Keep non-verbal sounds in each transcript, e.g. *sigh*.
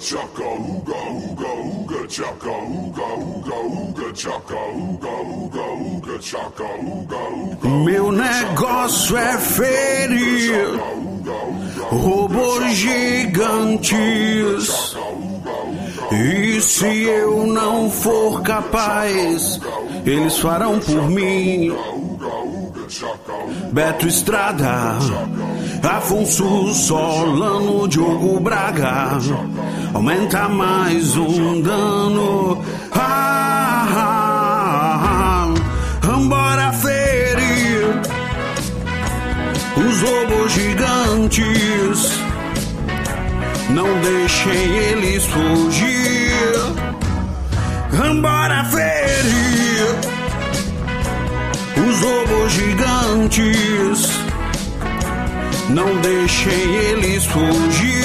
chaka, uga, uga, uga, chaka, uga, uga, uga, chaka, uga, uga, uga, chaka, uga, uga. Meu negócio é ferir robôs gigantes. E se eu não for capaz, eles farão por mim. Beto Estrada, Afonso Solano, Diogo Braga, aumenta mais um dano. Ah, ah, ah, Vambora ferir os robôs gigantes. Não deixem eles fugir. Vambora ferir os robôs gigantes. Não deixem eles fugir.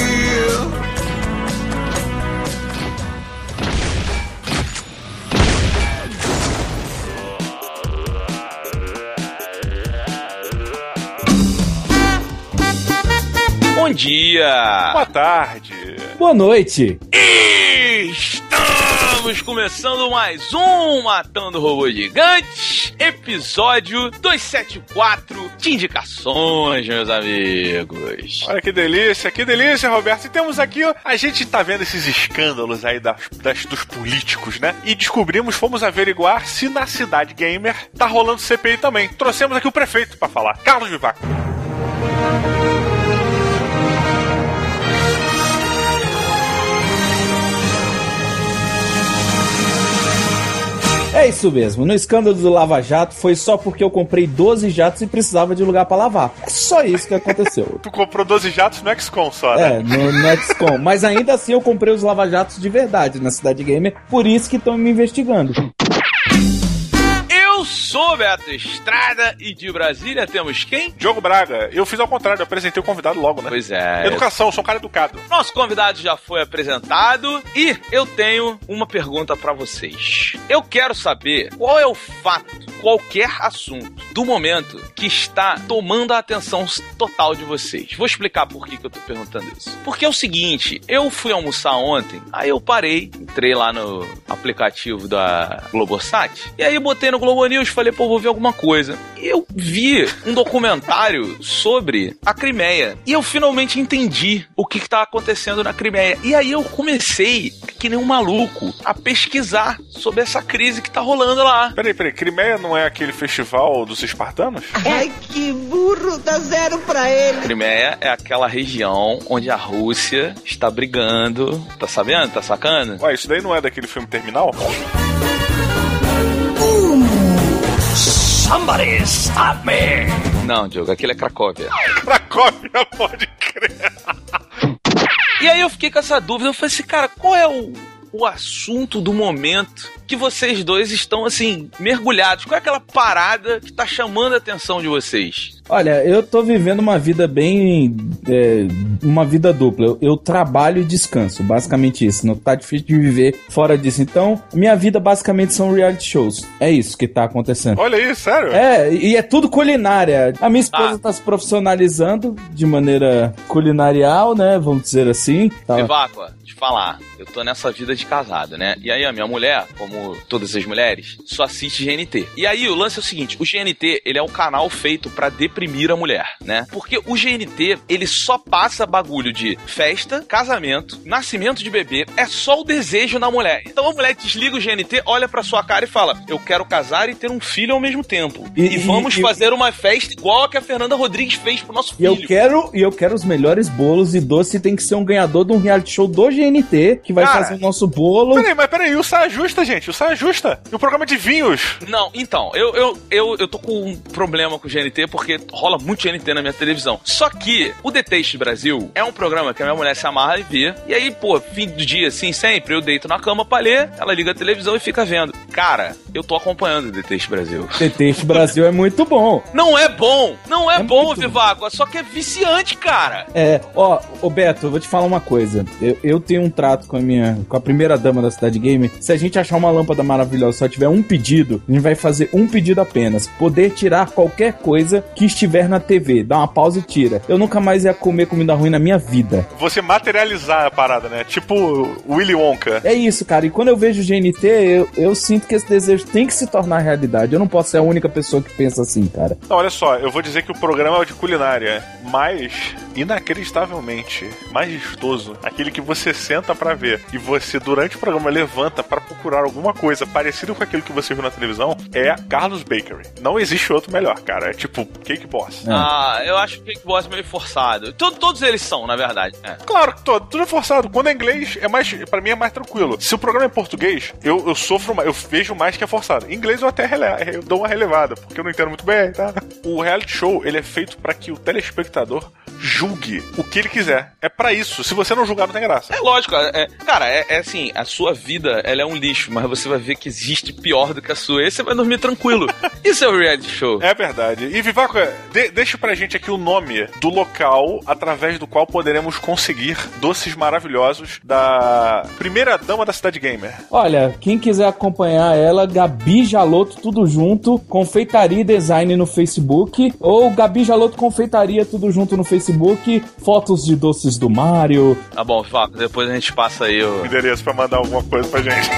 Bom dia! Boa tarde. Boa noite. Estamos começando mais um Matando Robô Gigantes, episódio 274 de indicações, meus amigos. Olha que delícia, que delícia, Roberto. E temos aqui, a gente tá vendo esses escândalos aí das, das- dos políticos, né? E descobrimos, fomos averiguar se na cidade gamer tá rolando CPI também. Trouxemos aqui o prefeito pra falar, Carlos Vivaco. É isso mesmo. No escândalo do Lava Jato foi só porque eu comprei 12 jatos e precisava de lugar pra lavar. É só isso que aconteceu. *laughs* Tu comprou 12 jatos no XCOM só, né? É, no, no XCOM. Mas ainda assim eu comprei os lava-jatos de verdade na Cidade Gamer, por isso que estão me investigando. Eu sou Beto Estrada e de Brasília temos quem? Diogo Braga, eu fiz ao contrário, eu apresentei o convidado logo, né? Pois é. Educação, sou um cara educado. Nosso convidado já foi apresentado e eu tenho uma pergunta pra vocês. Eu quero saber qual é o fato, qualquer assunto do momento que está tomando a atenção total de vocês. Vou explicar por que, que eu tô perguntando isso. Porque é o seguinte, eu fui almoçar ontem, aí eu parei, entrei lá no aplicativo da Globosat e aí botei no Globo News, falei, pô, vou ver alguma coisa. E eu vi um documentário sobre a Crimeia. E eu finalmente entendi o que está acontecendo na Crimeia. E aí eu comecei, que nem um maluco, a pesquisar sobre essa crise que tá rolando lá. Peraí, peraí, Crimeia não é aquele festival dos espartanos? Ai, que burro, dá zero pra ele. Crimeia é aquela região onde a Rússia está brigando. Tá sabendo? Tá sacando? Ué, isso daí não é daquele filme Terminal? Não, Diogo, aquele é Cracóvia. Cracóvia, pode crer. E aí eu fiquei com essa dúvida. Eu falei assim, cara, qual é o, o assunto do momento que vocês dois estão, assim, mergulhados? Qual é aquela parada que tá chamando a atenção de vocês? Olha, eu tô vivendo uma vida bem. é, uma vida dupla. Eu, eu trabalho e descanso, basicamente isso. Não tá difícil de viver fora disso. Então, minha vida basicamente são reality shows. É isso que tá acontecendo. Olha aí, sério? É, e é tudo culinária. A minha esposa Ah. tá se profissionalizando de maneira culinarial, né? Vamos dizer assim. Tá. Viváqua, te falar, eu tô nessa vida de casado, né? E aí a minha mulher, como todas as mulheres, só assiste GNT. E aí o lance é o seguinte, o GNT, ele é um canal feito pra deprimir a mulher, né? Porque o GNT, ele só passa bagulho de festa, casamento, nascimento de bebê, é só o desejo da mulher. Então a mulher desliga o GNT, olha pra sua cara e fala: "Eu quero casar e ter um filho ao mesmo tempo. E- E, e- vamos e- fazer uma festa igual a que a Fernanda Rodrigues fez pro nosso E filho." eu quero, e eu quero os melhores bolos e doce tem que ser um ganhador de um reality show do GNT que vai Cara, fazer o nosso bolo. Peraí, mas peraí, o Saia Justa, gente, o Saia Justa. E o programa de vinhos. Não, então, eu, eu, eu, eu tô com um problema com o GNT porque rola muito GNT na minha televisão. Só que o The Taste Brasil é um programa que a minha mulher se amarra e vê. E aí, pô, fim do dia, assim, sempre, eu deito na cama pra ler, ela liga a televisão e fica vendo. Cara, eu tô acompanhando o The Taste Brasil. Teteste Brasil é muito bom. Não é bom! Não é, É bom, Vivaco, só que é viciante, cara! É, ó, ô Beto, eu vou te falar uma coisa. Eu, eu tenho um trato com a minha, com a primeira dama da cidade gamer. Se a gente achar uma lâmpada maravilhosa só tiver um pedido, a gente vai fazer um pedido apenas. Poder tirar qualquer coisa que estiver na TV. Dá uma pausa e tira. Eu nunca mais ia comer comida ruim na minha vida. Você materializar a parada, né? Tipo Willy Wonka. É isso, cara. E quando eu vejo o GNT, eu, eu sinto que esse desejo tem que se tornar realidade. Eu não posso ser a única pessoa que pensa assim, cara. Não, olha só, eu vou dizer que o programa é de culinária, mas inacreditavelmente mais vistoso, aquele que você senta pra ver e você durante o programa levanta pra procurar alguma coisa parecida com aquilo que você viu na televisão, é Carlos Bakery. Não existe outro melhor, cara. É tipo Cake Boss. Ah, eu acho o Cake Boss meio forçado. Todo- todos eles são, na verdade. É. Claro que todo, tudo é forçado. Quando é inglês, é mais, para mim é mais tranquilo. Se o programa é em português, eu, eu sofro, mais- eu vejo mais que é forçado. Em inglês eu até rele, eu dou uma relevada, porque eu não entendo muito bem, tá? O reality show, ele é feito pra que o telespectador julgue o que ele quiser. É pra isso. Se você não julgar, não tem graça. É lógico, é, cara, é, é assim, a sua vida ela é um lixo, mas você vai ver que existe pior do que a sua. Aí você vai dormir tranquilo. *laughs* Isso é o reality show. É verdade. E Vivaco, de, deixa pra gente aqui o nome do local através do qual poderemos conseguir doces maravilhosos da primeira dama da cidade gamer. Olha, quem quiser acompanhar ela, Gabi Jaloto, tudo junto, Confeitaria e Design no Facebook, ou Gabi Jaloto Confeitaria, tudo junto no Facebook, fotos de doces do Mario. Tá bom, Vaco, depois a gente passa aí o. Endereço pra mandar alguma coisa pra gente.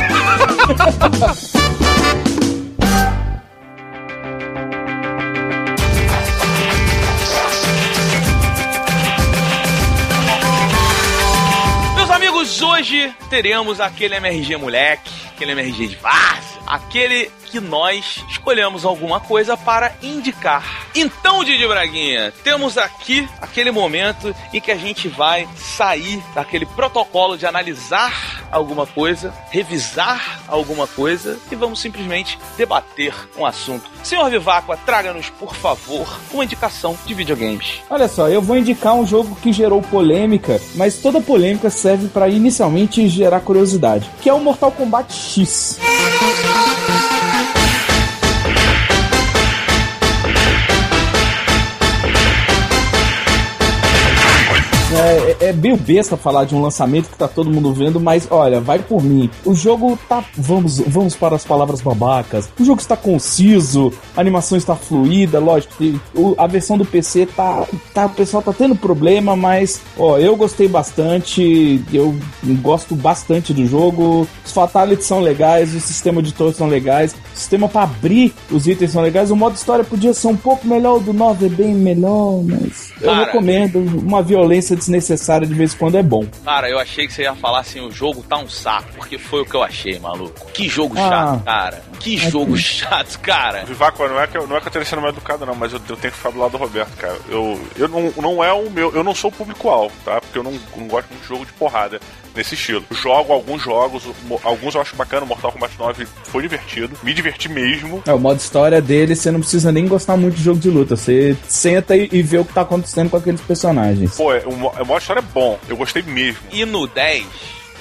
Meus amigos, hoje teremos aquele MRG moleque, aquele MRG de várzea, aquele que nós escolhemos alguma coisa para indicar. Então, Didi Braguinha, temos aqui aquele momento em que a gente vai sair daquele protocolo de analisar alguma coisa, revisar alguma coisa e vamos simplesmente debater um assunto. Senhor Viváqua, traga-nos, por favor, uma indicação de videogames. Olha só, eu vou indicar um jogo que gerou polêmica, mas toda polêmica serve para inicialmente gerar curiosidade, que é o Mortal Kombat X. É, é, é meio besta falar de um lançamento que tá todo mundo vendo, mas olha, vai por mim. O jogo tá. Vamos, vamos para as palavras babacas. O jogo está conciso, a animação está fluida, lógico. a versão do PC tá, tá. O pessoal tá tendo problema, mas ó, eu gostei bastante. Eu gosto bastante do jogo. Os fatalities são legais, o sistema de torres são legais, o sistema para abrir os itens são legais. O modo história podia ser um pouco melhor, o do 9 é bem melhor, mas eu recomendo. Uma violência desnecessária de vez em quando é bom. Cara, eu achei que você ia falar assim, o jogo tá um saco, porque foi o que eu achei, maluco. Que jogo Ah. chato, cara. Que jogo chato, cara. Vivaco, não é que eu, não é que eu tenha sendo mal educado, não, mas eu, eu tenho que ficar do lado do Roberto, cara. Eu, eu não, não é o meu. Eu não sou o público-alvo, tá? Porque eu não, não gosto muito de jogo de porrada nesse estilo. Jogo alguns jogos, alguns eu acho bacana, Mortal Kombat 9 foi divertido, me diverti mesmo. É, o modo história dele, você não precisa nem gostar muito de jogo de luta. Você senta e, e vê o que tá acontecendo com aqueles personagens. Pô, é- o, o modo história é bom, eu gostei mesmo. E no 10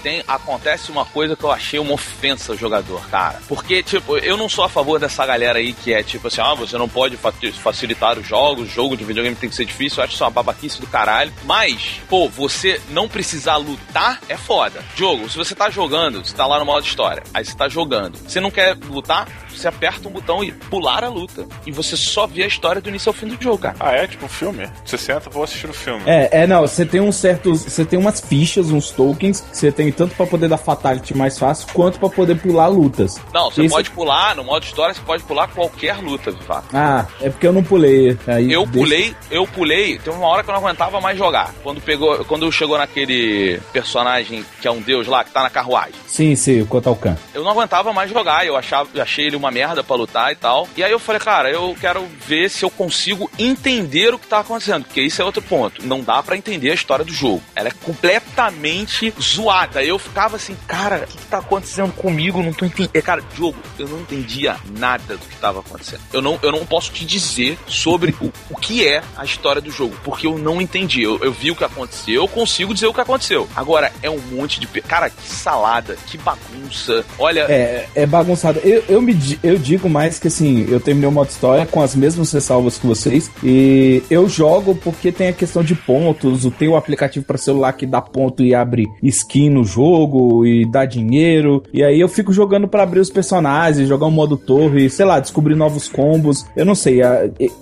tem, acontece uma coisa que eu achei uma ofensa ao jogador, cara. Porque, tipo, eu não sou a favor dessa galera aí que é tipo assim, ah, você não pode fa- facilitar os jogos, jogo de videogame tem que ser difícil, eu acho isso uma babaquice do caralho. Mas, pô, você não precisar lutar é foda. Jogo, se você tá jogando, você tá lá no modo história, aí você tá jogando, você não quer lutar, você aperta um botão e pular a luta. E você só vê a história do início ao fim do jogo, cara. Ah, é? Tipo um filme? Você senta, vou assistir o filme. É, é, não, você tem uns certos. Você tem umas fichas, uns tokens, que você tem tanto pra poder dar fatality mais fácil, quanto pra poder pular lutas. Não, você pode pular, no modo história, você pode pular qualquer luta, de fato. Ah, é porque eu não pulei. Aí Eu deixa- pulei, eu pulei, tem uma hora que eu não aguentava mais jogar. Quando pegou, quando chegou naquele personagem que é um deus lá, que tá na carruagem. Sim, sim, o Kotalkan. Eu não aguentava mais jogar, eu achava, eu achei ele uma merda pra lutar e tal. E aí eu falei, cara, eu quero ver se eu consigo entender o que tá acontecendo, porque isso é outro ponto. Não dá pra entender a história do jogo. Ela é completamente zoada. Eu ficava assim, cara, o que, que tá acontecendo comigo? Não tô entendendo. Cara, jogo, eu não entendia nada do que tava acontecendo. Eu não, eu não posso te dizer sobre o, o que é a história do jogo, porque eu não entendi. Eu, eu vi o que aconteceu, eu consigo dizer o que aconteceu. Agora, é um monte de. Cara, que salada, que bagunça. Olha, É, é bagunçado. Eu, eu, me, eu digo mais que assim, eu terminei o modo história com as mesmas ressalvas que vocês. E eu jogo porque tem a questão de pontos. Tem o aplicativo para celular que dá ponto e abre skin no jogo e dá dinheiro. E aí eu fico jogando para abrir os personagens, jogar um modo torre, sei lá, descobrir novos combos. Eu não sei,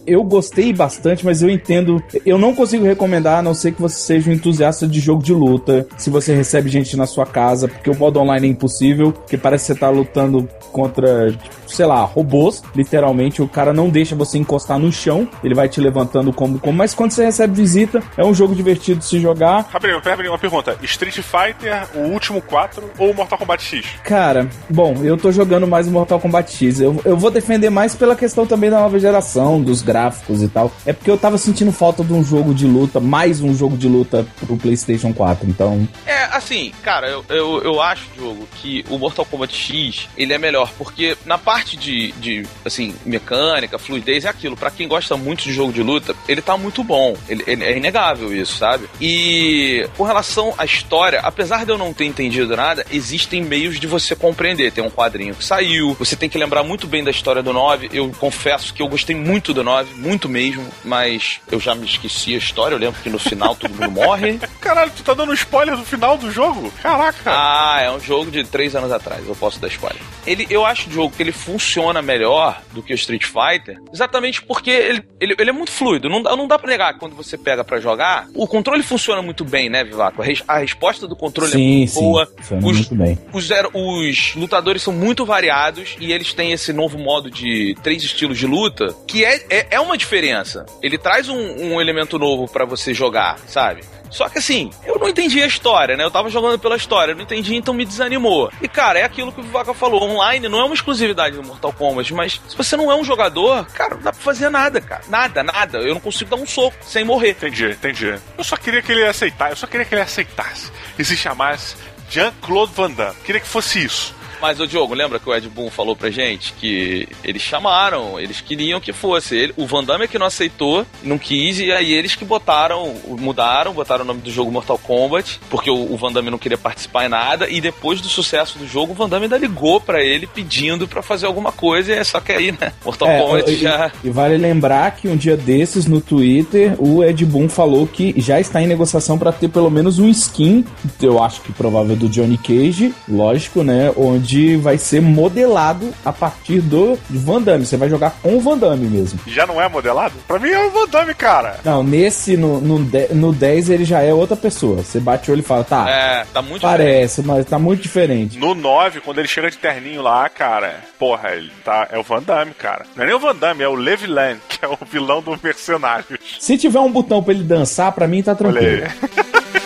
eu gostei bastante, mas eu entendo. Eu não consigo recomendar, a não ser que você seja um entusiasta de jogo de luta. Se você recebe gente na sua casa, porque o modo online é impossível, porque parece que você tá lutando contra, tipo, sei lá, robôs, literalmente. O cara não deixa você encostar no chão, ele vai te levantando como como. Mas quando você recebe visita, é um jogo divertido de se jogar. Rapidinho, peraí, uma pergunta. Street Fighter, o último 4 ou Mortal Kombat X? Cara, bom, eu tô jogando mais o Mortal Kombat X. Eu, eu vou defender mais pela questão também da nova geração, dos gráficos e tal. É porque eu tava sentindo falta de um jogo de luta, mais um jogo de luta pro PlayStation 4. Então, É, assim, cara, eu, eu, eu acho, Diogo, que o Mortal Kombat X, ele é melhor, porque na parte de, de assim, mecânica, fluidez, é aquilo. Pra quem gosta muito de jogo de luta, ele tá muito bom. Ele, ele- é inegável isso, sabe? E com relação à história, apesar de eu não ter entendido nada, existem meios de você compreender. Tem um quadrinho que saiu, você tem que lembrar muito bem da história do 9. Eu confesso que eu gostei muito do 9, muito mesmo, mas eu já me esqueci a história. Eu lembro que no final todo mundo morre. *laughs* Caralho, tu tá dando spoiler do final do jogo? Caraca. Ah, é um jogo de três anos atrás, eu posso dar spoiler. Ele, eu acho o jogo que ele funciona melhor do que o Street Fighter, exatamente porque ele, ele, ele é muito fluido. Não, dá- não dá pra negar que quando você pega pra jogar, o controle funciona muito bem, né, Vivaco? A, res- a resposta do controle é sim, muito sim. boa. Funciona Os, muito bem. os, os lutadores são muito variados e eles têm esse novo modo de três estilos de luta, que é, é, é uma diferença. Ele traz um, um elemento novo pra você jogar, sabe? Só que assim, eu não entendi a história, né? Eu tava jogando pela história, não entendi, então me desanimou. E cara, é aquilo que o Vivaca falou: online não é uma exclusividade do Mortal Kombat, mas se você não é um jogador, cara, não dá pra fazer nada, cara. Nada, nada. Eu não consigo dar um soco sem morrer. Entendi, entendi. Eu só queria que ele aceitasse, eu só queria que ele aceitasse e se chamasse Jean-Claude Van Damme. Queria que fosse isso. Mas, ô Diogo, lembra que o Ed Boon falou pra gente que eles chamaram, eles queriam que fosse. Ele, o Van Damme é que não aceitou, não quis, e aí eles que botaram, mudaram, botaram o nome do jogo Mortal Kombat, porque o, o Van Damme não queria participar em nada, e depois do sucesso do jogo, o Van Damme ainda ligou pra ele pedindo pra fazer alguma coisa, e é só que aí, né? Mortal É, Kombat e, já. e vale lembrar que um dia desses no Twitter o Ed Boon falou que já está em negociação para ter pelo menos um skin, eu acho que provável do Johnny Cage, lógico, né? Onde vai ser modelado a partir do Van Damme. Você vai jogar com o Van Damme mesmo. Já não é modelado? Pra mim é o Van Damme, cara. Não, nesse, no, no, no 10 ele já é outra pessoa. Você bate o olho e fala, tá, É, tá muito diferente. parece, mas tá muito diferente. No 9, quando ele chega de terninho lá, cara, porra, ele tá. É o Van Damme, cara. Não é nem o Van Damme, é o Levi Lan, que é o vilão do Mercenários. Se tiver um botão pra ele dançar, pra mim tá Olha tranquilo. *laughs*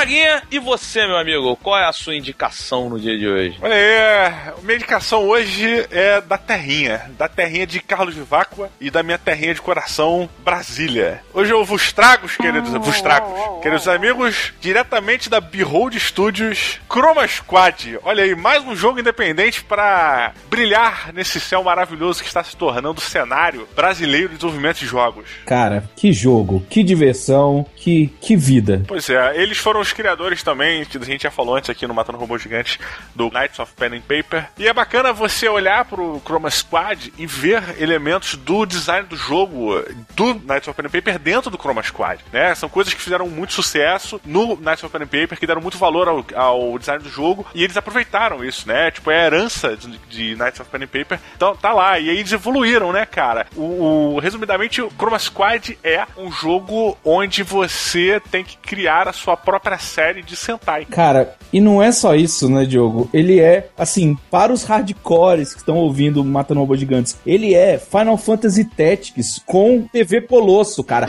Braguinha, e você, meu amigo? Qual é a sua indicação no dia de hoje? Olha aí, minha indicação hoje é da terrinha, da terrinha de Carlos Viváqua e da minha terrinha de coração, Brasília. Hoje eu vos trago, queridos, vos trago, queridos amigos, diretamente da Behold Studios, Chroma Squad. Olha aí, mais um jogo independente para brilhar nesse céu maravilhoso que está se tornando o cenário brasileiro de desenvolvimento de jogos. Cara, que jogo, que diversão, que, que vida. Pois é, eles foram os criadores também, que a gente já falou antes aqui no Matando Robôs Gigantes, do Knights of Pen and Paper. E é bacana você olhar pro Chroma Squad e ver elementos do design do jogo do Knights of Pen and Paper dentro do Chroma Squad, né? São coisas que fizeram muito sucesso no Knights of Pen and Paper, que deram muito valor ao, ao design do jogo, e eles aproveitaram isso, né? Tipo, é a herança de, de Knights of Pen and Paper, então tá lá, e aí eles evoluíram, né, cara? O, o- resumidamente, o Chroma Squad é um jogo onde você tem que criar a sua própria série de Sentai. Cara, e não é só isso, né, Diogo? Ele é, assim, para os hardcores que estão ouvindo Matando Robôs Gigantes, ele é Final Fantasy Tactics com TV Colosso, cara.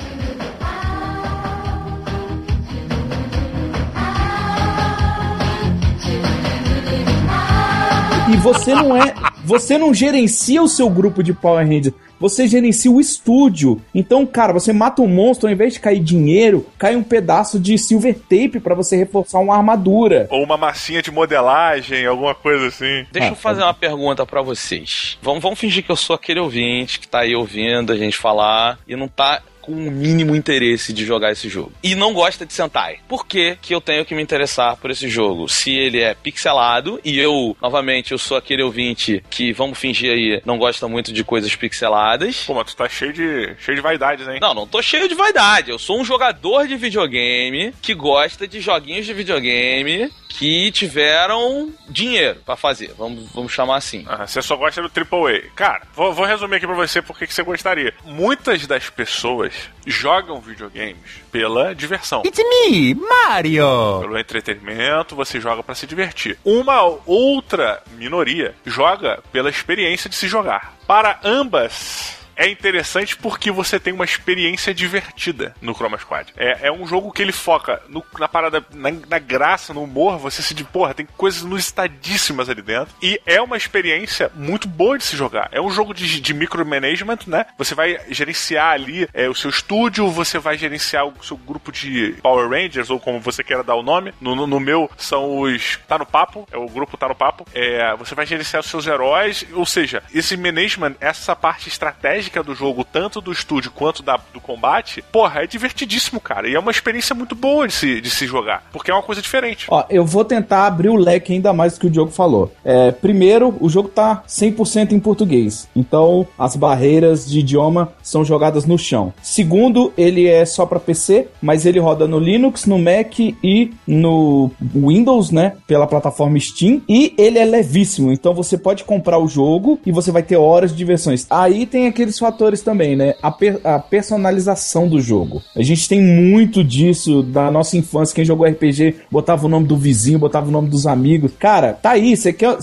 E você não é. Você não gerencia o seu grupo de Power Rangers, você gerencia o estúdio. Então, cara, você mata um monstro, ao invés de cair dinheiro, cai um pedaço de silver tape para você reforçar uma armadura. Ou uma massinha de modelagem, alguma coisa assim. Deixa Ah, eu fazer uma pergunta pra vocês. Vamos, vamos fingir que eu sou aquele ouvinte que tá aí ouvindo a gente falar e não tá com o mínimo interesse de jogar esse jogo. E não gosta de Sentai. Por que, que eu tenho que me interessar por esse jogo? Se ele é pixelado e eu, novamente, eu sou aquele ouvinte que, vamos fingir aí, não gosta muito de coisas pixeladas. Pô, mas tu tá cheio de, cheio de vaidades, hein? Não, não tô cheio de vaidade. Eu sou um jogador de videogame que gosta de joguinhos de videogame que tiveram dinheiro pra fazer. Vamos, vamos chamar assim. Ah, você só gosta do AAA. Cara, vou, vou resumir aqui pra você porque que você gostaria. Muitas das pessoas jogam videogames pela diversão. It's me, Mario! Pelo entretenimento, você joga pra se divertir. Uma outra minoria joga pela experiência de se jogar. Para ambas. É interessante porque você tem uma experiência divertida no Chroma Squad. É, é um jogo que ele foca no- na parada, na, na graça, no humor. Você se de porra, tem coisas inusitadíssimas ali dentro. E é uma experiência muito boa de se jogar. É um jogo de, de micromanagement, né? Você vai gerenciar ali é, o seu estúdio, você vai gerenciar o seu grupo de Power Rangers, ou como você queira dar o nome. No, no- no meu são os. Tá no papo, é o grupo Tá no Papo. É, você vai gerenciar os seus heróis, ou seja, esse management, essa parte estratégica do jogo, tanto do estúdio quanto da- do combate, porra, é divertidíssimo, cara. E é uma experiência muito boa de se, de se jogar, porque é uma coisa diferente. Ó, eu vou tentar abrir o leque ainda mais do que o Diogo falou. É, primeiro, o jogo tá 100% em português. Então, as barreiras de idioma são jogadas no chão. Segundo, ele é só pra PC, mas ele roda no Linux, no Mac e no Windows, né? Pela plataforma Steam. E ele é levíssimo. Então, você pode comprar o jogo e você vai ter horas de diversões. Aí tem aqueles fatores também, né? A, per- a personalização do jogo. A gente tem muito disso da nossa infância. Quem jogou RPG botava o nome do vizinho, botava o nome dos amigos. Cara, tá aí. Você quer,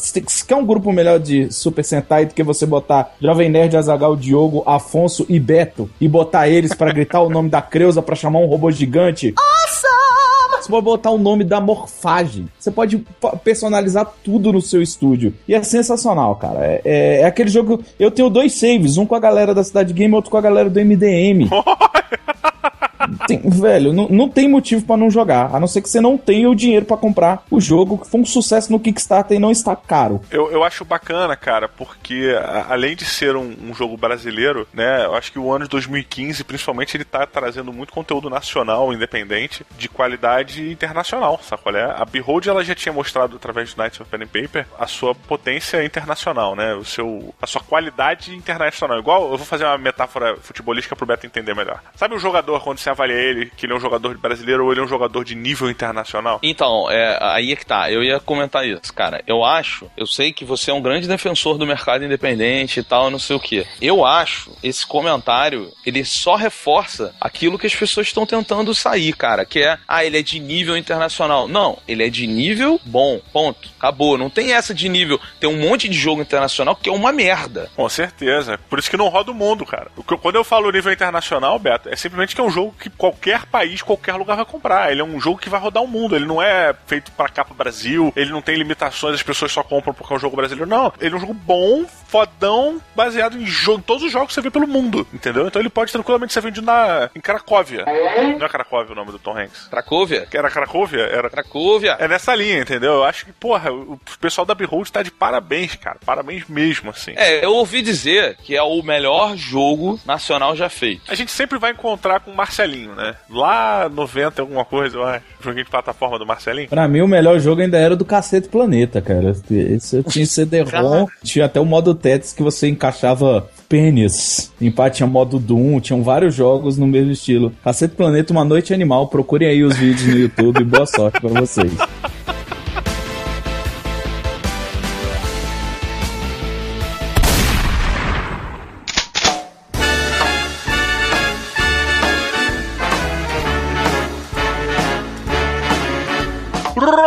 quer um grupo melhor de Super Sentai do que você botar Jovem Nerd, Azagal, Diogo, Afonso e Beto e botar eles pra gritar o nome da Creuza pra chamar um robô gigante? Você pode botar o nome da morfagem. Você pode personalizar tudo no seu estúdio. E é sensacional, cara. É, é- é aquele jogo. Eu tenho dois saves, um com a galera da Cidade Game e outro com a galera do MDM. *laughs* Tem- velho, não, não tem motivo pra não jogar. A não ser que você não tenha o dinheiro pra comprar o jogo, que foi um sucesso no Kickstarter e não está caro. Eu, eu acho bacana, cara, porque a- além de ser um, um jogo brasileiro, né, eu acho que o ano de 2015, principalmente, ele tá trazendo muito conteúdo nacional, independente, de qualidade internacional, sabe qual é? A Behold, ela já tinha mostrado, através do Knights of Pen and Paper, a sua potência internacional, né, o seu, a sua qualidade internacional. Igual, eu vou fazer uma metáfora futebolística pro Beto entender melhor. Sabe o jogador, quando você avalia ele, que ele é um jogador brasileiro ou ele é um jogador de nível internacional? Então, é, aí é que tá. Eu ia comentar isso, cara. Eu acho, eu sei que você é um grande defensor do mercado independente e tal, não sei o que. Eu acho esse comentário, ele só reforça aquilo que as pessoas estão tentando sair, cara. Que é, ah, ele é de nível internacional. Não, ele é de nível bom. Ponto. Acabou. Não tem essa de nível. Tem um monte de jogo internacional que é uma merda. Com certeza. Por isso que não roda o mundo, cara. Quando eu falo nível internacional, Beto, é simplesmente que é um jogo que qualquer país, qualquer lugar vai comprar. Ele é um jogo que vai rodar o mundo. Ele não é feito pra cá pro Brasil. Ele não tem limitações, as pessoas só compram porque é um jogo brasileiro. Não. Ele é um jogo bom, fodão, baseado em, jogo, em todos os jogos que você vê pelo mundo. Entendeu? Então ele pode tranquilamente ser vendido na, em Cracóvia. Não é Cracóvia o nome do Tom Hanks? Cracóvia? Que era Cracóvia? Era. Cracóvia. É nessa linha, entendeu? Eu acho que, porra, o o pessoal da Behold tá de parabéns, cara. Parabéns mesmo, assim. É, eu ouvi dizer que é o melhor jogo nacional já feito. A gente sempre vai encontrar com o Marcelinho, né? Lá 90 alguma coisa, eu acho. Joguinho de plataforma do Marcelinho. Pra mim, o melhor jogo ainda era o do Cacete Planeta, cara. Esse eu tinha CD-ROM, tinha até o modo Tetris que você encaixava pênis. Empate tinha modo Doom, tinham vários jogos no mesmo estilo. Cacete Planeta, Uma Noite Animal. Procurem aí os vídeos no YouTube. Boa sorte pra vocês. *laughs*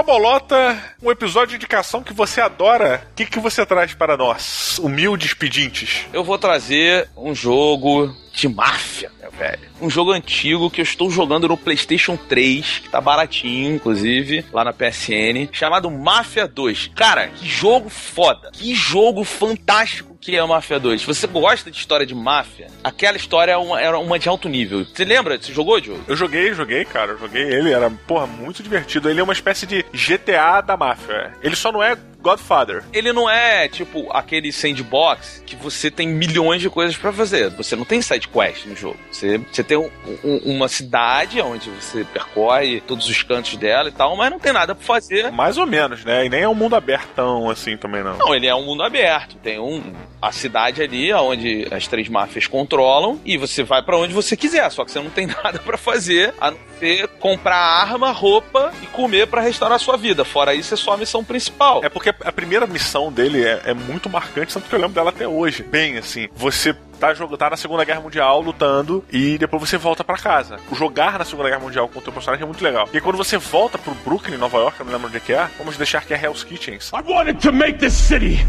Robolota, um episódio de indicação que você adora. O que, que você traz para nós, humildes pedintes? Eu vou trazer um jogo de máfia, meu velho. Um jogo antigo que eu estou jogando no PlayStation 3, que tá baratinho, inclusive, lá na PSN, chamado Máfia 2. Cara, que jogo foda. Que jogo fantástico que é o Máfia 2. Se você gosta de história de máfia, aquela história era é uma, era uma de alto nível. Você lembra? Você jogou, Diogo? Eu joguei, joguei, cara. Eu joguei ele, era, porra, muito divertido. Ele é uma espécie de GTA da máfia. Ele só não é Godfather. Ele não é tipo aquele sandbox que você tem milhões de coisas para fazer. Você não tem side quest no jogo. Você, você tem um, um, uma cidade onde você percorre todos os cantos dela e tal, mas não tem nada pra fazer. Mais ou menos, né? E nem é um mundo abertão assim também não. Não, ele é um mundo aberto. Tem um a cidade ali onde as três máfias controlam e você vai para onde você quiser, só que você não tem *laughs* nada para fazer a não ser comprar arma, roupa e comer para restaurar a sua vida. Fora isso, é só a missão principal. É porque a primeira missão dele é, é muito marcante, tanto que eu lembro dela até hoje. Bem, assim, você tá, tá na Segunda Guerra Mundial lutando e depois você volta para casa. O jogar na Segunda Guerra Mundial com o teu personagem é muito legal. E quando você volta pro Brooklyn, Nova York, eu não lembro onde é que é, vamos deixar que é Hell's Kitchens. I wanted to make this city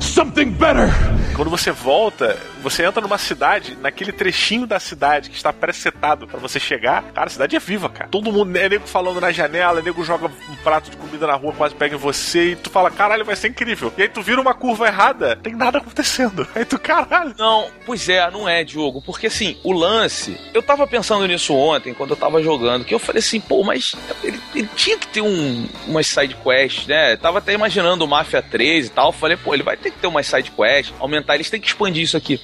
something better. Quando você volta, você entra numa cidade, naquele trechinho da cidade que está pré-setado para você chegar. Cara, a cidade é viva, cara. Todo mundo é nego falando na janela, é nego joga um prato de comida na rua, quase pega em você e tu fala, caralho, vai ser incrível. E aí tu vira uma curva errada, tem nada acontecendo. *laughs* Aí tu, caralho. Não, pois é, não é, Diogo. Porque assim, o lance. Eu tava pensando nisso ontem, quando eu tava jogando, que eu falei assim, pô, mas ele, ele tinha que ter um, umas side quests, né? Eu tava até imaginando o Mafia 3 e tal. Falei, pô, ele vai ter que ter umas side quests, aumentar, eles têm que expandir isso aqui.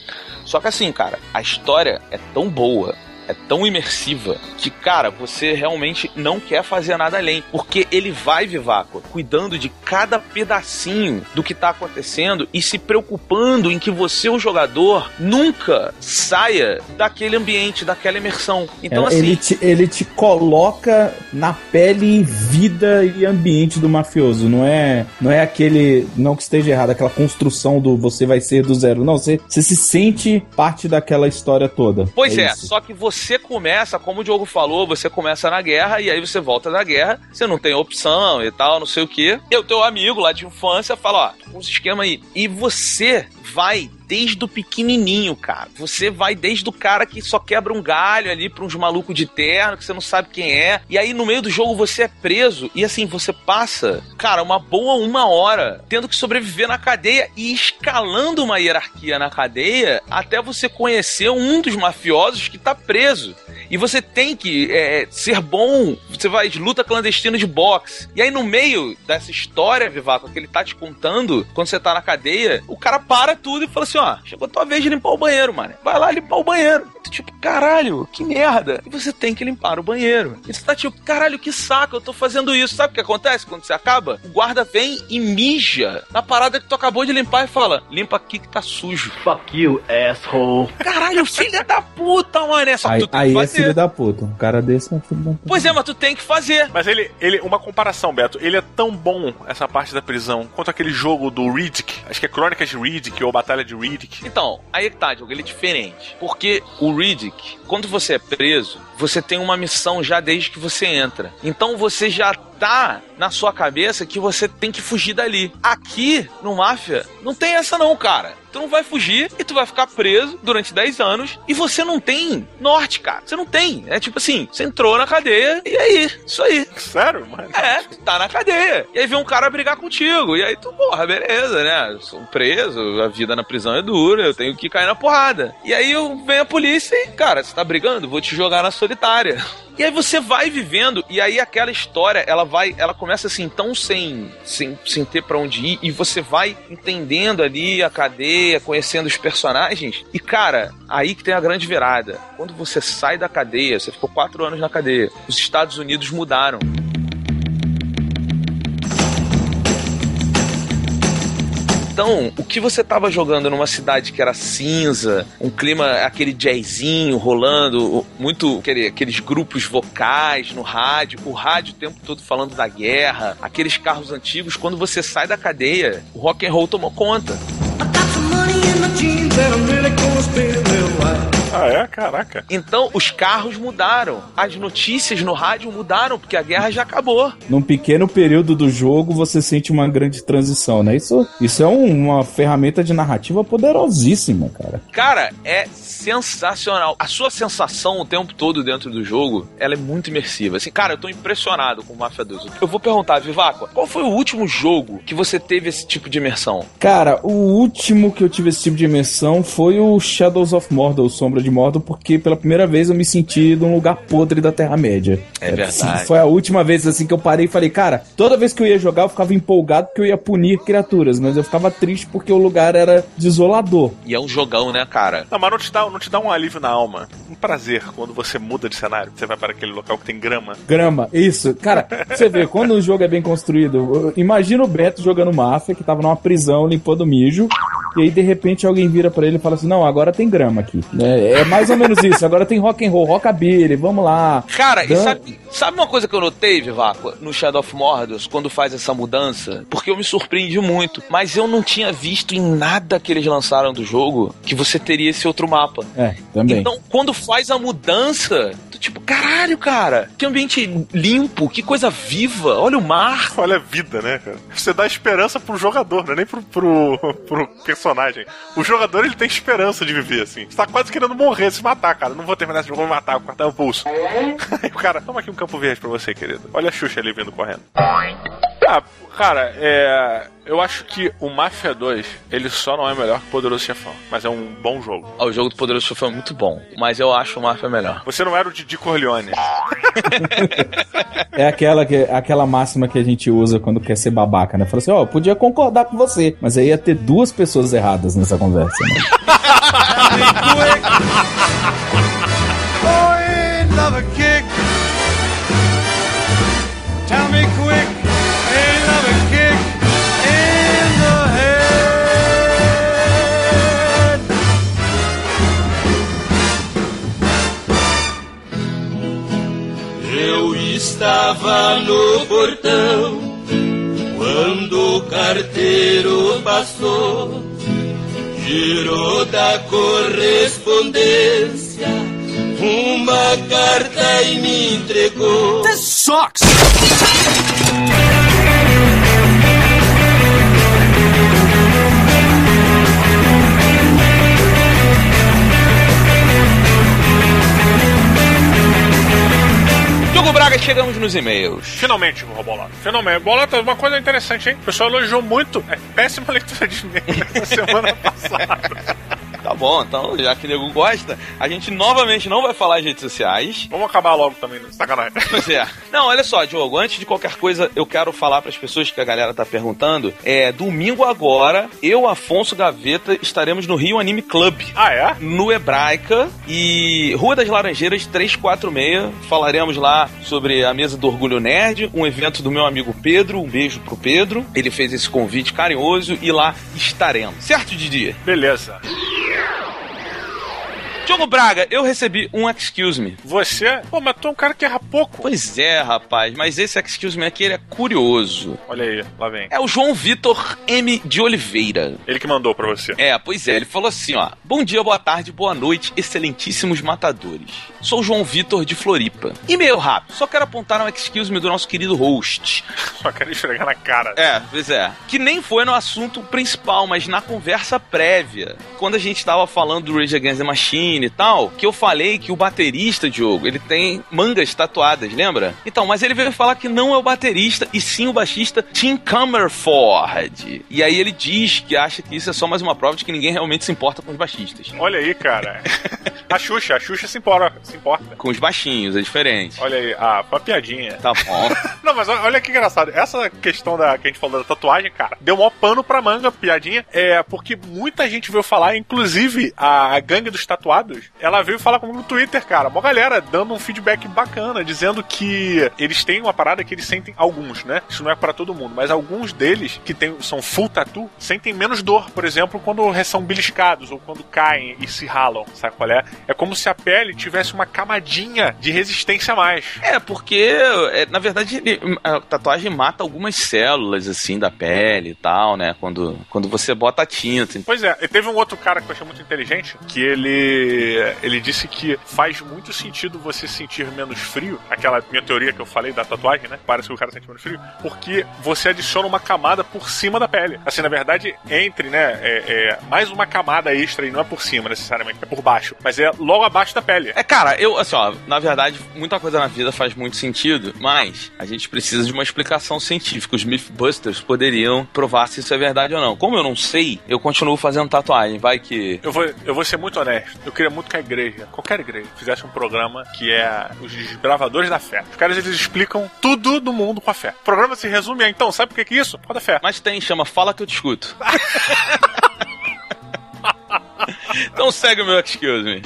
Só que assim, cara, a história é tão boa, é tão imersiva que, cara, você realmente não quer fazer nada além. Porque ele vai, Vivaco, cuidando de cada pedacinho do que tá acontecendo e se preocupando em que você, o jogador, nunca saia daquele ambiente, daquela imersão. Então, É, assim. ele, te, ele te coloca na pele, vida e ambiente do mafioso. Não é, não é aquele. Não que esteja errado, aquela construção do você vai ser do zero. Não, você, você se sente parte daquela história toda. Pois é, isso. só que você começa, como o Diogo falou, você começa na guerra e aí você volta da guerra, você não tem opção e tal, não sei o que. E o teu amigo lá de infância fala, ó, esse esquema aí. E você vai desde o pequenininho, cara. Você vai desde o cara que só quebra um galho ali pra uns malucos de terno que você não sabe quem é. E aí no meio do jogo você é preso e assim você passa, cara, uma boa uma hora tendo que sobreviver na cadeia e escalando uma hierarquia na cadeia até você conhecer um dos mafiosos que tá preso. E você tem que é, ser bom. Você vai de luta clandestina de boxe. E aí, no meio dessa história, Vivaco, que ele tá te contando, quando você tá na cadeia, o cara para tudo e fala assim: ó, chegou a tua vez de limpar o banheiro, mano. Vai lá limpar o banheiro. Tipo, caralho, que merda. E você tem que limpar o banheiro. E você tá tipo, caralho, que saco, eu tô fazendo isso. Sabe o que acontece quando você acaba? O guarda vem e mija na parada que tu acabou de limpar e fala: limpa aqui que tá sujo. Fuck you, asshole. Caralho, filha da puta, mano. Só que Aí, tu tem aí que é fazer. filho da puta. Um cara desse é filho da puta. Pois é, mas tu tem que fazer. Mas ele, ele, uma comparação, Beto, ele é tão bom, essa parte da prisão, quanto aquele jogo do Riddick, acho que é Crônicas de Riddick ou Batalha de Riddick. Então, aí que tá, Diogo, ele é diferente. Porque o Riddick, quando você é preso, você tem uma missão já desde que você entra. Então você já tá na sua cabeça que você tem que fugir dali. Aqui, no Máfia, não tem essa não, cara. Tu não vai fugir e tu vai ficar preso durante 10 anos e você não tem norte, cara. Você não tem. É tipo assim, você entrou na cadeia e aí, isso aí. Sério, mano? É, tá na cadeia. E aí vem um cara brigar contigo. E aí tu, porra, beleza, né? Eu sou preso, a vida na prisão é dura, eu tenho que cair na porrada. E aí vem a polícia e, cara, você tá brigando? Vou te jogar na solitária. E aí você vai vivendo, e aí aquela história, ela vai, ela começa assim, tão sem, sem, sem ter pra onde ir, e você vai entendendo ali a cadeia, conhecendo os personagens, e cara, aí que tem a grande virada. Quando você sai da cadeia, você ficou quatro anos na cadeia, os Estados Unidos mudaram. Então, o que você tava jogando numa cidade que era cinza, um clima, aquele jazzinho rolando, muito aquele- aqueles grupos vocais no rádio, o rádio o tempo todo falando da guerra, aqueles carros antigos, quando você sai da cadeia, o rock and roll tomou conta. Ah, é? Caraca. Então, os carros mudaram. As notícias no rádio mudaram, porque a guerra já acabou. Num pequeno período do jogo, você sente uma grande transição, né? Isso, isso é um- uma ferramenta de narrativa poderosíssima, cara. Cara, é sensacional. A sua sensação o tempo todo dentro do jogo, ela é muito imersiva. Assim, cara, eu tô impressionado com o Mafia 2. Eu vou perguntar, Vivaco, qual foi o último jogo que você teve esse tipo de imersão? Cara, o último que eu tive esse tipo de imersão foi o Shadows of Mordor, o Sombra de Mordor, porque pela primeira vez eu me senti num lugar podre da Terra-média. É verdade. foi a última vez assim que eu parei e falei, cara, toda vez que eu ia jogar eu ficava empolgado porque eu ia punir criaturas, mas eu ficava triste porque o lugar era desolador. E é um jogão, né, cara? Não, mas não te, dá, não te dá um alívio na alma, um prazer quando você muda de cenário, você vai para aquele local que tem grama. Grama, isso. Cara, *laughs* você vê, quando o jogo é bem construído, imagina o Beto jogando máfia, que tava numa prisão limpando mijo, e aí de repente alguém vira pra ele e fala assim: Não, agora tem grama aqui. É, é mais ou menos isso, agora tem rock and roll, rockabilly, vamos lá. Cara, e Dan- sabe, sabe uma coisa que eu notei, Vivaco, no Shadow of Mordor, quando faz essa mudança? Porque eu me surpreendi muito, mas eu não tinha visto em nada que eles lançaram do jogo que você teria esse outro mapa. É, também. Então, quando faz a mudança, tu tipo, caralho, cara, que ambiente limpo, que coisa viva, olha o mar. Olha a vida, né, cara? Você dá esperança pro jogador, não é nem pro, pro, pro personagem. O jogador, ele tem esperança de viver, assim. Você tá quase querendo morrer, se matar, cara. Não vou terminar esse jogo, vou me matar, vou cortar o pulso. *laughs* Aí o cara, toma aqui um campo verde pra você, querido. Olha a Xuxa ali vindo correndo. Ah, cara, é... Eu acho que o Mafia 2, ele só não é melhor que o Poderoso Chefão, mas é um bom jogo. Ah, o jogo do Poderoso Chefão é muito bom, mas eu acho o Mafia melhor. Você não era o Didi Corleone. *laughs* É aquela, que, aquela máxima que a gente usa quando quer ser babaca, né? Fala assim: Ó, eu podia concordar com você, mas aí ia ter duas pessoas erradas nessa conversa, né? *laughs* love a kick. Tell me quick, estava no portão quando o carteiro passou, girou da correspondência uma carta e me entregou. This sucks. Braga, chegamos nos e-mails. Finalmente, Robolata. Finalmente. Bolota, uma coisa interessante, hein? O pessoal elogiou muito. É péssima *laughs* leitura de e-mail na semana passada. Tá bom, então, já que o nego gosta, a gente novamente não vai falar em redes sociais. Vamos acabar logo também, né? Sacanagem. Pois é. Não, olha só, Diogo, antes de qualquer coisa, eu quero falar para as pessoas que a galera tá perguntando. É, domingo agora, eu, Afonso Gaveta, estaremos no Rio Anime Club. Ah, é? No Hebraica e Rua das Laranjeiras 346. Falaremos lá sobre a mesa do Orgulho Nerd, um evento do meu amigo Pedro. Um beijo pro Pedro. Ele fez esse convite carinhoso e lá estaremos. Certo, Didi? Beleza. Yeah! Diogo Braga, eu recebi um excuse me. Você? Pô, mas tu é um cara que erra pouco. Pois é, rapaz, mas esse excuse me aqui ele é curioso. Olha aí, lá vem. É o João Vitor M. de Oliveira. Ele que mandou pra você. É, pois é, ele falou assim, ó. Bom dia, boa tarde, boa noite, excelentíssimos matadores. Sou o João Vitor de Floripa. E meio rápido, só quero apontar um excuse me do nosso querido host. *laughs* Só quero esfregar na cara. É, pois é. Que nem foi no assunto principal, mas na conversa prévia. Quando a gente tava falando do Rage Against the Machine e tal, que eu falei que o baterista, Diogo, ele tem mangas tatuadas, lembra? Então, mas ele veio falar que não é o baterista, e sim o baixista Tim Comerford. E aí ele diz que acha que isso é só mais uma prova de que ninguém realmente se importa com os baixistas. Olha aí, cara. *laughs* A Xuxa, a Xuxa se importa. Se importa. Com os baixinhos, é diferente. Olha aí, ah, piadinha. Tá bom. *laughs* Não, mas olha que engraçado. Essa questão da que a gente falou da tatuagem, cara, deu maior pano pra manga, piadinha. É porque muita gente veio falar, inclusive a gangue dos tatuados, ela veio falar comigo no Twitter, cara. Uma galera dando um feedback bacana, dizendo que eles têm uma parada que eles sentem, alguns, né? Isso não é pra todo mundo, mas alguns deles que tem, são full tatu sentem menos dor, por exemplo, quando são beliscados ou quando caem e se ralam, sabe qual é? É como se a pele tivesse uma camadinha de resistência a mais. É, porque, é, na verdade, a tatuagem mata algumas células, assim, da pele e tal, né? Quando, quando você bota a tinta. Pois é, e teve um outro cara que eu achei muito inteligente, que ele ele, ele disse que faz muito sentido você sentir menos frio, aquela minha teoria que eu falei da tatuagem, né? Parece que o cara sente menos frio, porque você adiciona uma camada por cima da pele. Assim, na verdade, entre, né? É, é mais uma camada extra e não é por cima necessariamente, é por baixo, mas é logo abaixo da pele. É, cara, eu, assim, ó, na verdade, muita coisa na vida faz muito sentido, mas a gente precisa de uma explicação científica. Os Mythbusters poderiam provar se isso é verdade ou não. Como eu não sei, eu continuo fazendo tatuagem. Vai que. Eu vou, eu vou ser muito honesto. Eu queria muito que a igreja, qualquer igreja, fizesse um programa que é os desbravadores da fé. Os caras eles explicam tudo do mundo com a fé. O programa se resume a então, sabe por que, que é isso? Por causa da fé. Mas tem, chama Fala que eu te escuto. *laughs* então segue o meu excuse me.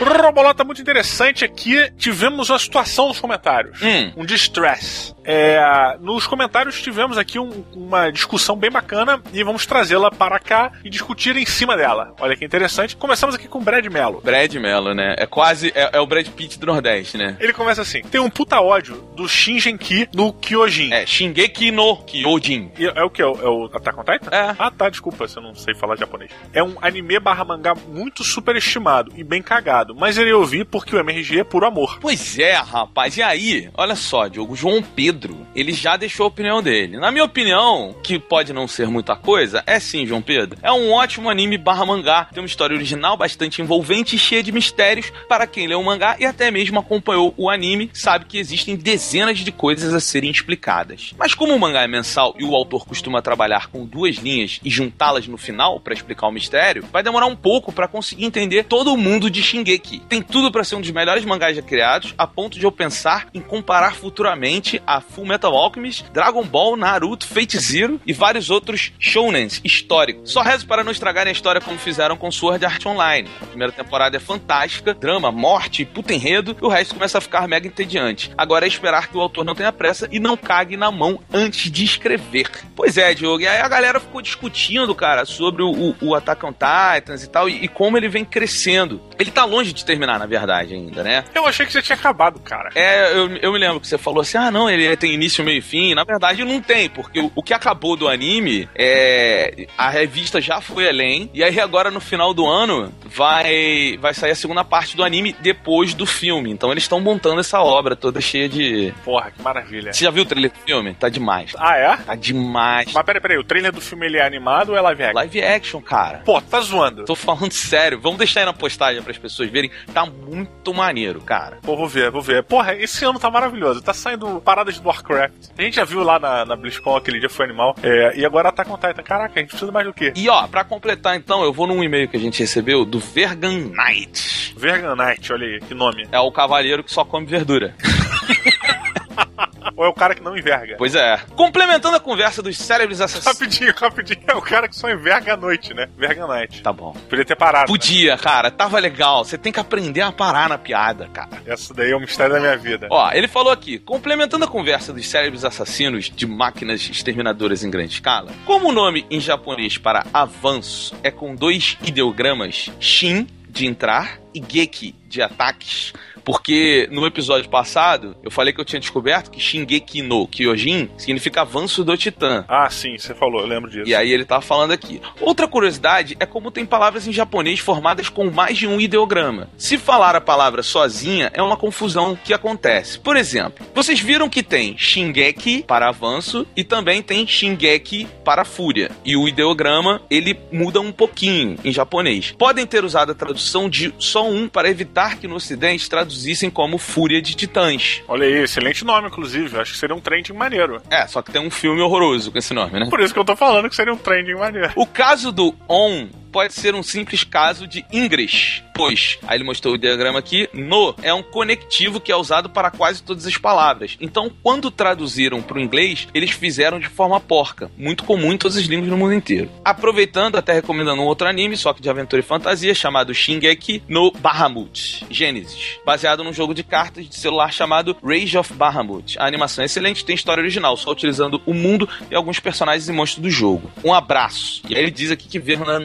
Robolota muito interessante aqui. Tivemos uma situação nos comentários. Hum. Um distress. É, nos comentários tivemos aqui um, uma discussão bem bacana e vamos trazê-la para cá e discutir em cima dela. Olha que interessante. Começamos aqui com Brad Mello. Brad Mello, né? É quase. É, é o Brad Pitt do Nordeste, né? Ele começa assim: tem um puta ódio do Shingenki no Kyojin. É, Shingeki no Kyojin. E é o que? É o, é o Attack on Titan? É. Ah, tá, desculpa, se eu não sei falar japonês. É um anime barra mangá muito superestimado e bem cagado, mas ele eu vi porque o MRG é puro amor. Pois é, rapaz. E aí, olha só, Diogo, João Pedro, ele já deixou a opinião dele. Na minha opinião, que pode não ser muita coisa, é sim, João Pedro. É um ótimo anime barra mangá. Tem uma história original bastante envolvente e cheia de mistérios para quem leu o mangá e até mesmo acompanhou o anime, sabe que existem dezenas de coisas a serem explicadas. Mas como o mangá é mensal e o autor costuma trabalhar com duas linhas e juntá-las no final para explicar o mistério, vai demorar um pouco para conseguir entender todo o mundo de Shingeki. Tem tudo para ser um dos melhores mangás já criados, a ponto de eu pensar em comparar futuramente a Full Metal Alchemist, Dragon Ball, Naruto, Fate Zero e vários outros shounens históricos. Só rezo para não estragarem a história como fizeram com Sword Art Online. A primeira temporada é fantástica, drama, morte, puta enredo, e o resto começa a ficar mega entediante. Agora é esperar que o autor não tenha pressa e não cague na mão antes de escrever. Pois é, Diogo, e aí a galera ficou discutindo, cara, sobre o, o, o Attack on Titans e tal, e, e como ele vem crescendo. Ele tá longe de terminar, na verdade, ainda, né? Eu achei que você tinha acabado, cara. É, eu, eu me lembro que você falou assim: ah, não, ele tem início, meio e fim. Na verdade, não tem, porque o, o que acabou do anime é. A revista já foi além, e aí agora no final do ano vai, vai sair a segunda parte do anime depois do filme. Então eles estão montando essa obra toda cheia de. Porra, que maravilha. Você já viu o trailer do filme? Tá demais. Ah, é? Tá demais. Mas peraí, peraí, o trailer do filme ele é animado ou é live action? Live action, cara. Pô, tá zoando. Tô falando *laughs* sério. Vamos deixar aí na postagem para as pessoas verem. Tá muito maneiro, cara. Pô, vou ver, vou ver. Porra, esse ano tá maravilhoso. Tá saindo paradas do Warcraft. A gente já viu lá na, na BlizzCon aquele dia foi animal. É, e agora tá com Titan. Caraca, a gente precisa mais do quê? E ó, pra completar então, eu vou num e-mail que a gente recebeu do Vergan Knight. Vergan Knight, olha aí, que nome. É o cavaleiro que só come verdura. *laughs* Ou é o cara que não enverga? Pois é. Complementando a conversa dos cérebros assassinos. Rapidinho, rapidinho. É o cara que só enverga à noite, né? Verga night. Tá bom. Podia ter parado. Podia, né? cara. Tava legal. Você tem que aprender a parar na piada, cara. Essa daí é o mistério da minha vida. Ó, ele falou aqui, complementando a conversa dos cérebros assassinos de máquinas exterminadoras em grande escala, como o nome em japonês para avanço é com dois ideogramas, Shin, de entrar, e Geki, de ataques, porque no episódio passado eu falei que eu tinha descoberto que Shingeki no Kyojin significa avanço do Titã. Ah, sim, você falou, eu lembro disso. E aí ele tava falando aqui. Outra curiosidade é como tem palavras em japonês formadas com mais de um ideograma. Se falar a palavra sozinha é uma confusão que acontece. Por exemplo, vocês viram que tem Shingeki para avanço e também tem Shingeki para fúria. E o ideograma ele muda um pouquinho em japonês. Podem ter usado a tradução de só um para evitar que no ocidente traduzissem como Fúria de Titãs. Olha aí, excelente nome, inclusive. Acho que seria um trending maneiro. É, só que tem um filme horroroso com esse nome, né? Por isso que eu tô falando que seria um trending maneiro. O caso do On pode ser um simples caso de English, pois, aí ele mostrou o diagrama aqui, no é um conectivo que é usado para quase todas as palavras. Então, quando traduziram para o inglês, eles fizeram de forma porca, muito comum em todas as línguas no mundo inteiro. Aproveitando, até recomendando um outro anime, só que de aventura e fantasia, chamado Shingeki no Bahamut, Gênesis, baseado num jogo de cartas de celular chamado Rage of Bahamut. A animação é excelente, tem história original, só utilizando o mundo e alguns personagens e monstros do jogo. Um abraço. E aí ele diz aqui que Vernon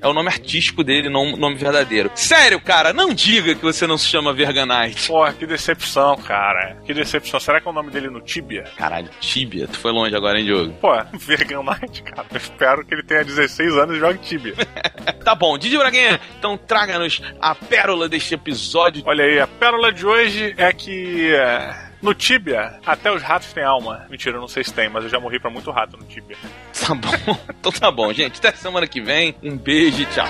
É o nome artístico dele, não o nome verdadeiro. Sério, cara, não diga que você não se chama Verganite. Porra, que decepção, cara. Que decepção. Será que é o nome dele no Tibia? Caralho, Tibia. Tu foi longe agora, hein, Diogo? Pô, *laughs* Verganite, cara. Eu espero que ele tenha 16 anos e jogue Tibia. *laughs* tá bom, Didi Braguinha, então traga-nos a pérola deste episódio. Olha aí, a pérola de hoje é que. é, No Tibia, até os ratos têm alma. Mentira, eu não sei se tem, mas eu já morri pra muito rato no Tibia. Tá bom, *laughs* então tá bom, gente. Até semana que vem. Um beijo e tchau.